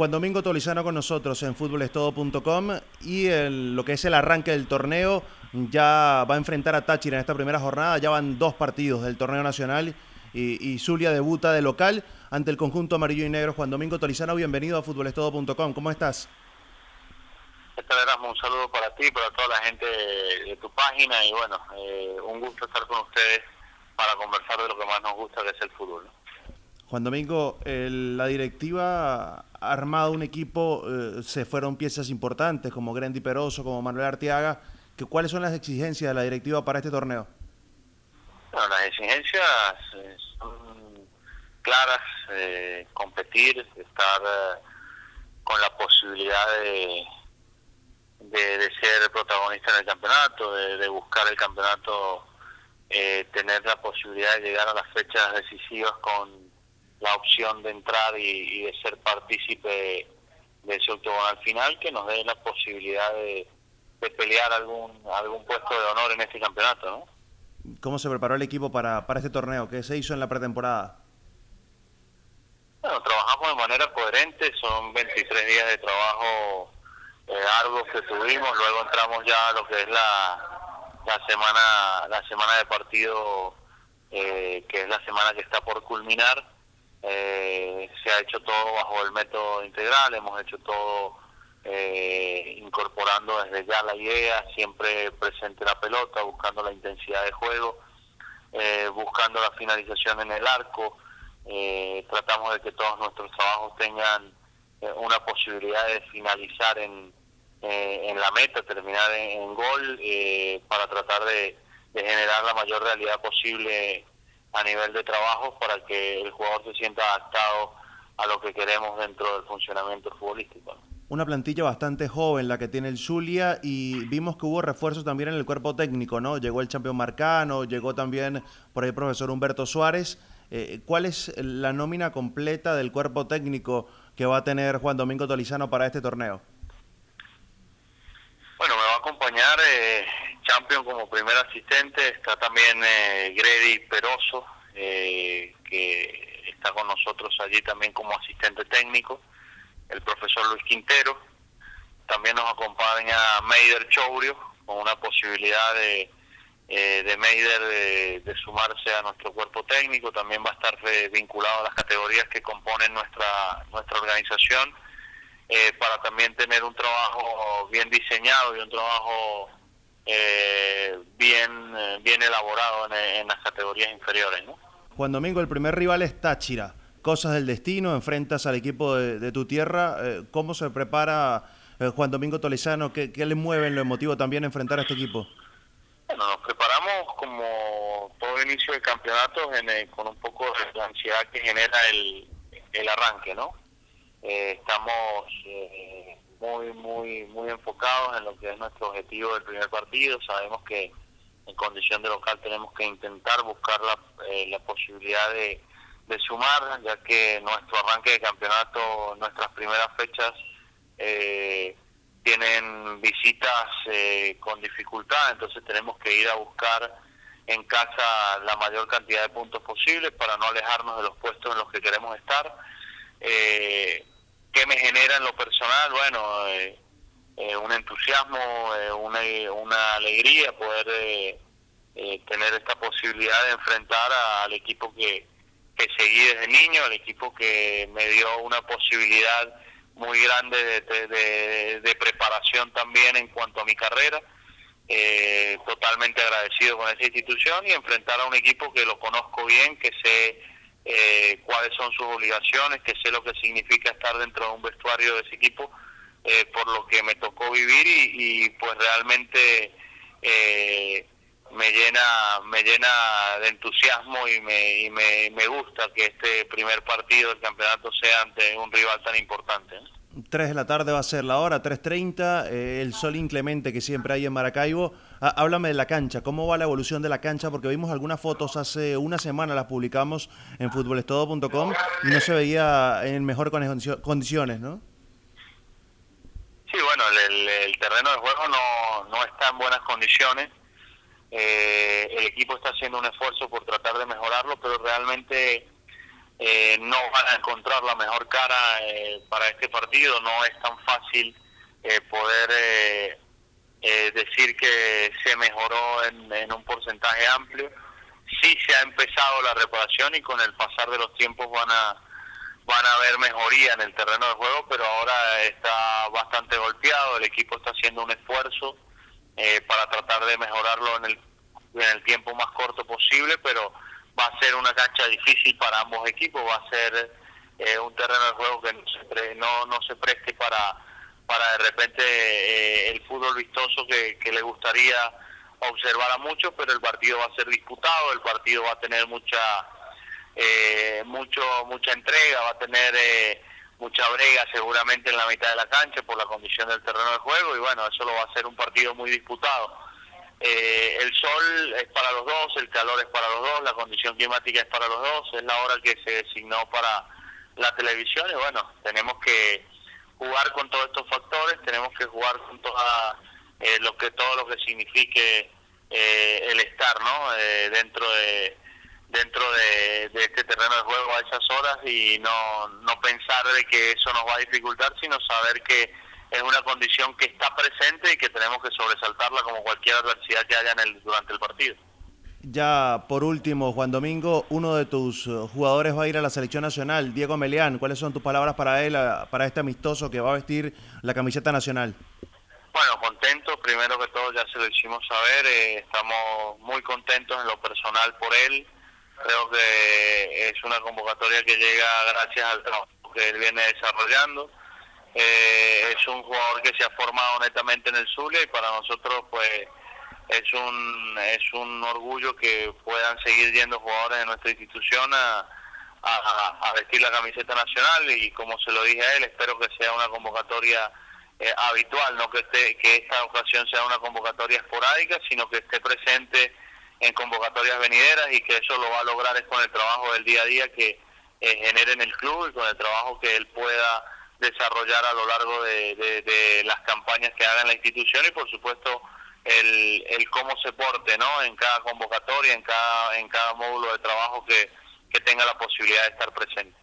Juan Domingo Tolizano con nosotros en futbolestodo.com y lo que es el arranque del torneo ya va a enfrentar a Táchira en esta primera jornada, ya van dos partidos del torneo nacional y, Zulia debuta de local ante el conjunto amarillo y negro. Juan Domingo Tolizano, bienvenido a futbolestodo.com, ¿cómo estás? Un saludo para ti, para toda la gente de tu página y bueno, eh, un gusto estar con ustedes para conversar de lo que más nos gusta, que es el fútbol. Juan Domingo, la directiva armado un equipo, eh, se fueron piezas importantes como Grandy Peroso, como Manuel Arteaga. Que, ¿Cuáles son las exigencias de la directiva para este torneo? Bueno, las exigencias eh, son claras, eh, competir, estar con la posibilidad de, de, ser protagonista en el campeonato, de, buscar el campeonato, tener la posibilidad de llegar a las fechas decisivas con la opción de entrar y, de ser partícipe de ese octogonal final que nos dé la posibilidad de, pelear algún algún puesto de honor en este campeonato, ¿no? ¿Cómo se preparó el equipo para, para este torneo? ¿Qué se hizo en la pretemporada? Bueno, trabajamos de manera coherente, son 23 días de trabajo eh, arduos que tuvimos, luego entramos ya a lo que es la, la semana la semana de partido, eh, que es la semana que está por culminar, eh, se ha hecho todo bajo el método integral, hemos hecho todo eh, incorporando desde ya la idea, siempre presente la pelota, buscando la intensidad de juego, eh, buscando la finalización en el arco, tratamos de que todos nuestros trabajos tengan una posibilidad de finalizar en, en la meta, terminar en, gol, para tratar de generar la mayor realidad posible a nivel de trabajo para que el jugador se sienta adaptado a lo que queremos dentro del funcionamiento futbolístico. Una plantilla bastante joven la que tiene el Zulia y vimos que hubo refuerzos también en el cuerpo técnico, ¿no? Llegó el campeón Marcano, llegó también por ahí el profesor Humberto Suárez. Eh, ¿Cuál es la nómina completa del cuerpo técnico que va a tener Juan Domingo Tolizano para este torneo? Bueno, me va a acompañar eh, Champion como primer asistente, está también eh, Grady Peroso, eh, que está con nosotros allí también como asistente técnico, el profesor Luis Quintero, también nos acompaña Meider Chourio, con una posibilidad de, eh, de Meider de, sumarse a nuestro cuerpo técnico, también va a estar vinculado a las categorías que componen nuestra, nuestra organización, para también tener un trabajo bien diseñado y un trabajo eh, bien, eh, bien elaborado en, las categorías inferiores. ¿no? Juan Domingo, el primer rival es Táchira. Cosas del destino, enfrentas al equipo de, tu tierra. Eh, ¿Cómo se prepara Juan Domingo Tolizano? ¿Qué, le mueve en lo emotivo también enfrentar a este equipo? Bueno, nos preparamos como todo inicio de campeonato con un poco de la ansiedad que genera el, el arranque, ¿no? estamos muy, muy, muy enfocados en lo que es nuestro objetivo del primer partido. Sabemos que en condición de local tenemos que intentar buscar la, eh, la posibilidad de, de, sumar, ya que nuestro arranque de campeonato, nuestras primeras fechas, eh, tienen visitas eh, con dificultad, entonces tenemos que ir a buscar en casa la mayor cantidad de puntos posibles para no alejarnos de los puestos en los que queremos estar. Eh, ¿Qué me genera en lo personal? Bueno, eh, eh, un entusiasmo, eh, una, una alegría poder tener esta posibilidad de enfrentar al equipo que, que seguí desde niño, al equipo que me dio una posibilidad muy grande de, de, preparación también en cuanto a mi carrera. totalmente agradecido con esa institución y enfrentar a un equipo que lo conozco bien, que sé eh, cuáles son sus obligaciones, que sé lo que significa estar dentro de un vestuario de ese equipo, eh, por lo que me tocó vivir y, pues realmente eh, me llena me llena de entusiasmo y, me, y me, me, gusta que este primer partido del campeonato sea ante un rival tan importante. 3 de la tarde va a ser la hora, 3.30, eh, el sol inclemente que siempre hay en Maracaibo. Ah, háblame de la cancha, ¿cómo va la evolución de la cancha? Porque vimos algunas fotos hace una semana, las publicamos en futbolestodo.com y no se veía en mejor condiciones, ¿no? Sí, bueno, el, terreno de juego no, no está en buenas condiciones. Eh, el equipo está haciendo un esfuerzo por tratar de mejorarlo, pero realmente eh, no van a encontrar la mejor cara eh, para este partido. No es tan fácil eh, poder decir que se mejoró en, en, un porcentaje amplio. Sí se ha empezado la reparación y con el pasar de los tiempos van a van a haber mejoría en el terreno de juego, pero ahora está bastante golpeado. El equipo está haciendo un esfuerzo para tratar de mejorarlo en el, en el tiempo más corto posible, pero va a ser una cancha difícil para ambos equipos, va a ser eh, un terreno de juego que no se, no, se preste para, para de repente eh, el fútbol vistoso que, que le gustaría observar a muchos, pero el partido va a ser disputado, el partido va a tener mucha eh, mucho mucha entrega, va a tener mucha brega seguramente en la mitad de la cancha por la condición del terreno de juego y bueno, eso lo va a ser un partido muy disputado eh, el sol es para los dos, el calor es para los dos, la condición climática es para los dos, es la hora que se designó para la televisión y bueno, tenemos que jugar con todos estos factores, tenemos que jugar con toda eh, lo que todo lo que signifique eh, el estar, ¿no? dentro de dentro de, este terreno de juego a esas horas y no no pensar de que eso nos va a dificultar, sino saber que es una condición que está presente y que tenemos que sobresaltarla como cualquier adversidad que haya en el, durante el partido. Ya por último, Juan Domingo, uno de tus eh, jugadores va a ir a la selección nacional, Diego Meleán. ¿Cuáles son tus palabras para él, para este amistoso que va a vestir la camiseta nacional? Bueno, contentos, primero que todo ya se lo hicimos saber, eh, estamos muy contentos en lo personal por él. Creo que es una convocatoria que llega gracias al trabajo que él viene desarrollando eh, es un jugador que se ha formado netamente en el Zulia y para nosotros pues es un es un orgullo que puedan seguir yendo jugadores de nuestra institución a, vestir la camiseta nacional y como se lo dije a él espero que sea una convocatoria eh, habitual no que esté, que esta ocasión sea una convocatoria esporádica sino que esté presente en convocatorias venideras y que eso lo va a lograr es con el trabajo del día a día que eh, genere en el club y con el trabajo que él pueda desarrollar a lo largo de, las campañas que haga en la institución y por supuesto el, el cómo se porte ¿no? en cada convocatoria, en cada, en cada módulo de trabajo que, que tenga la posibilidad de estar presente.